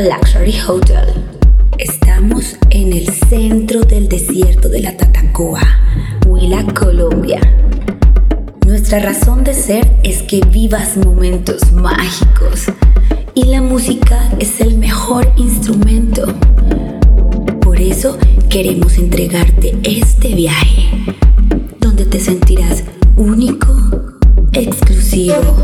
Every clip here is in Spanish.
Luxury Hotel. Estamos en el centro del desierto de la Tatacoa, Huila, Colombia. Nuestra razón de ser es que vivas momentos mágicos y la música es el mejor instrumento. Por eso queremos entregarte este viaje, donde te sentirás único, exclusivo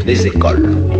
toutes les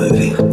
moving.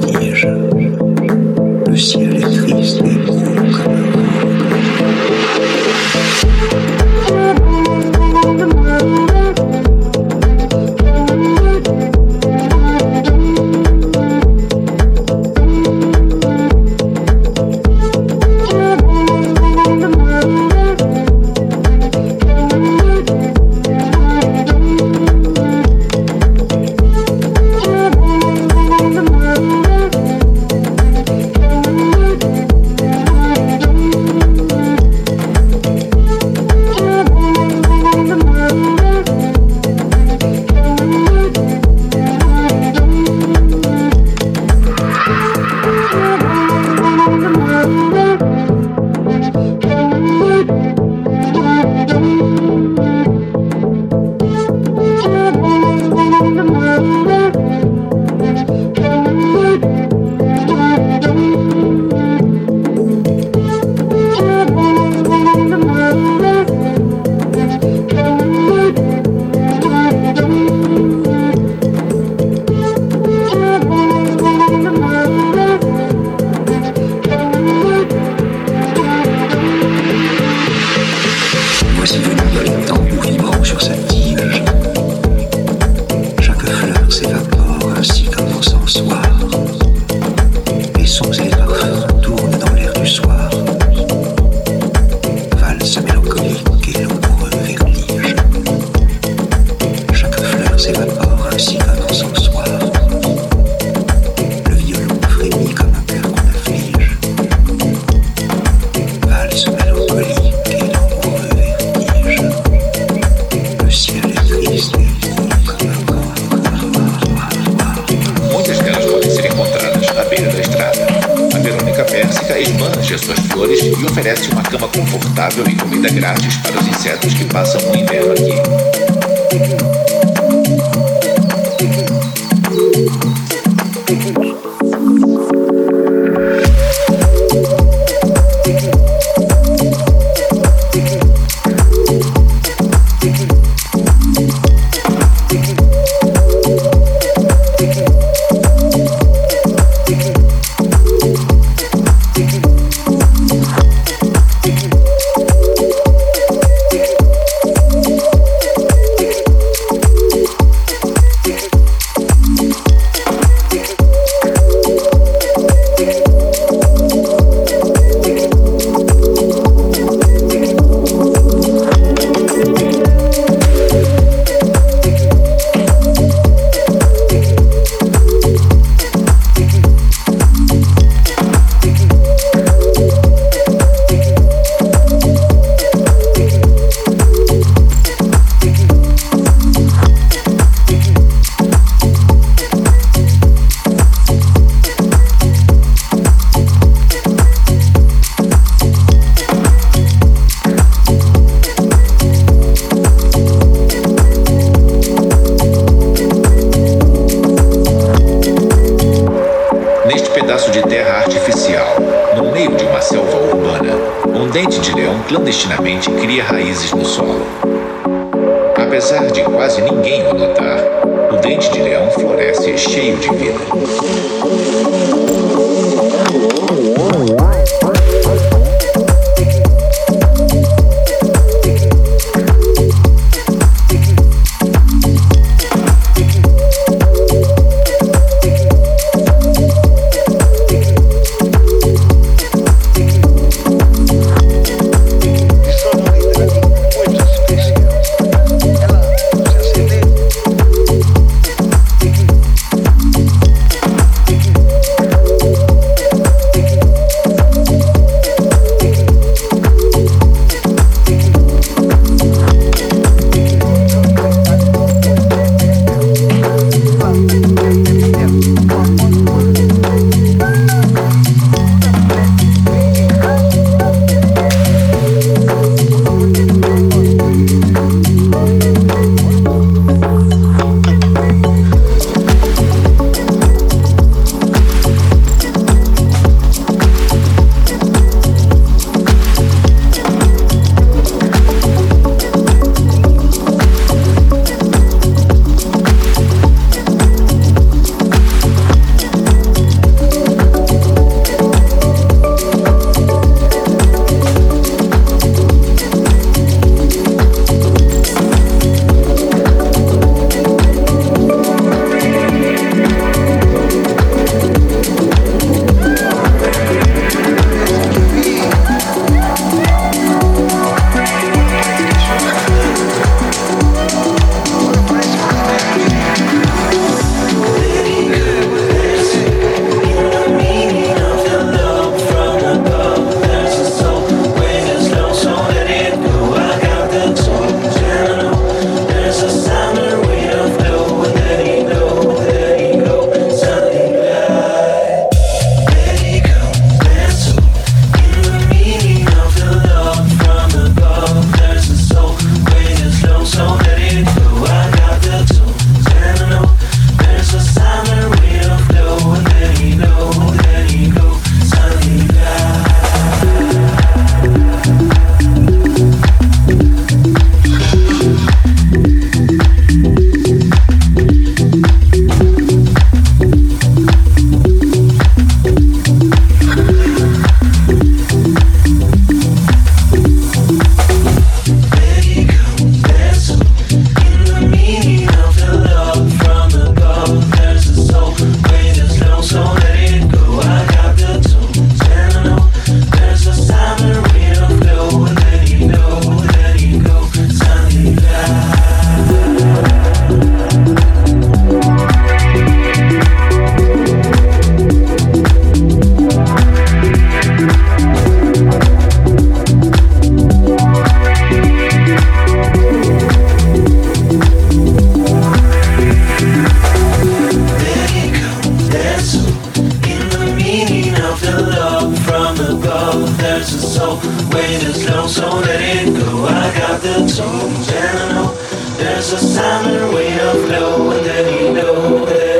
Above, there's a soul. Wait is low, so let it go. I got the tunes and I know there's a summer way of flow, and then you know, then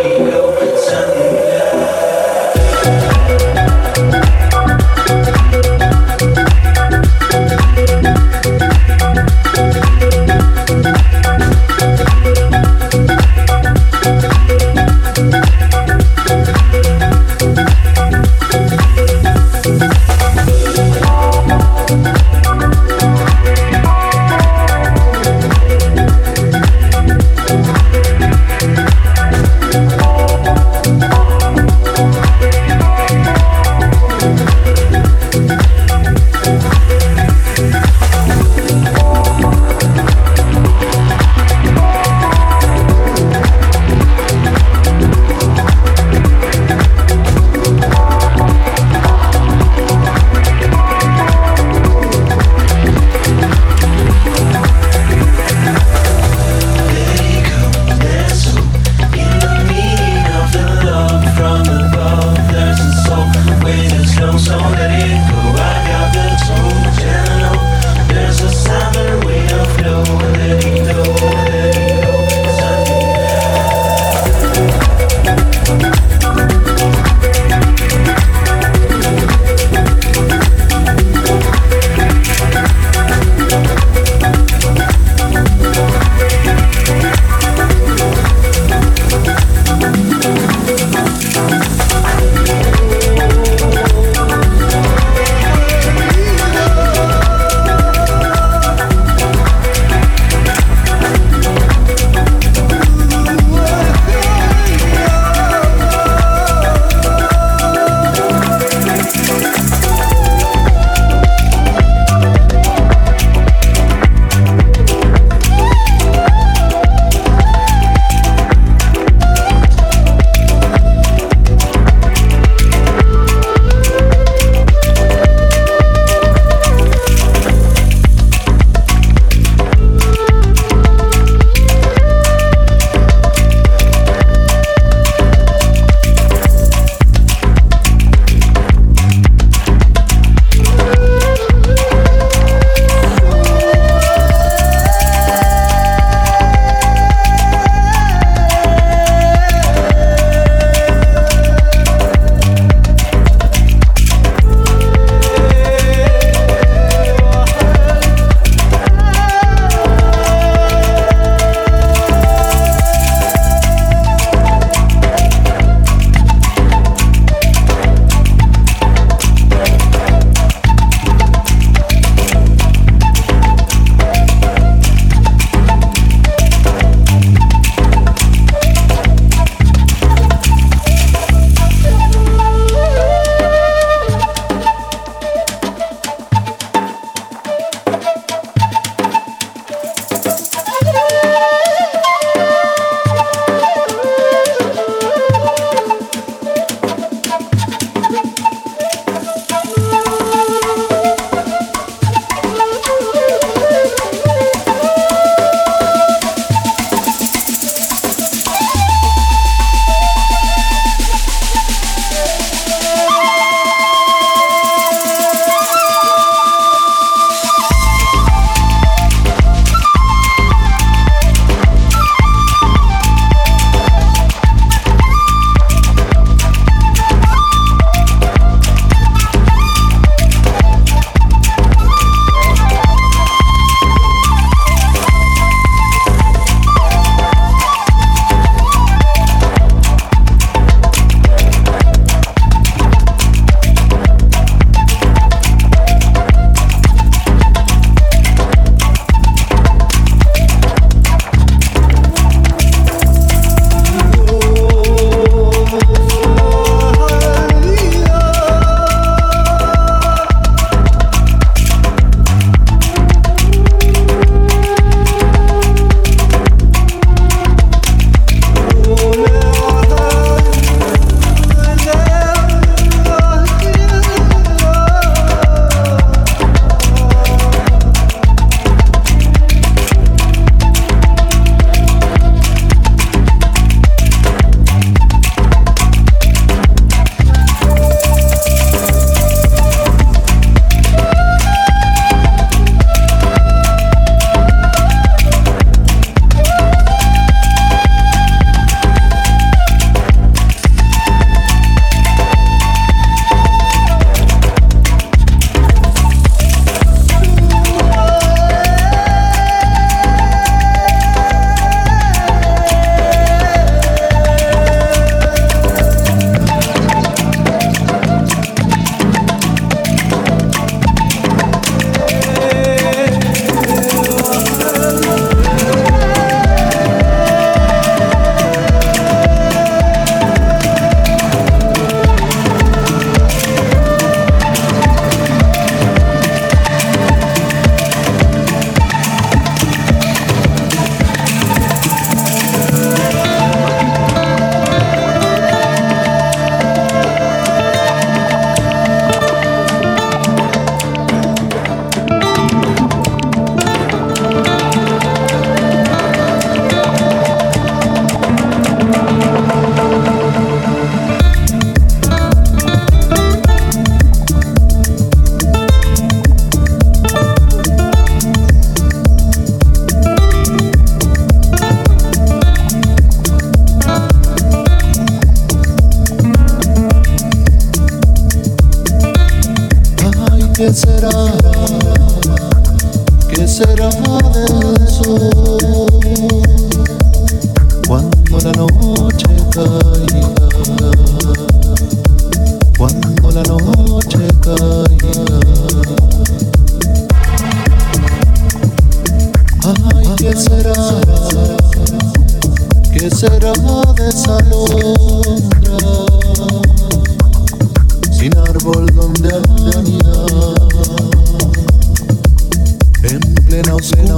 En plena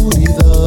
oscuridad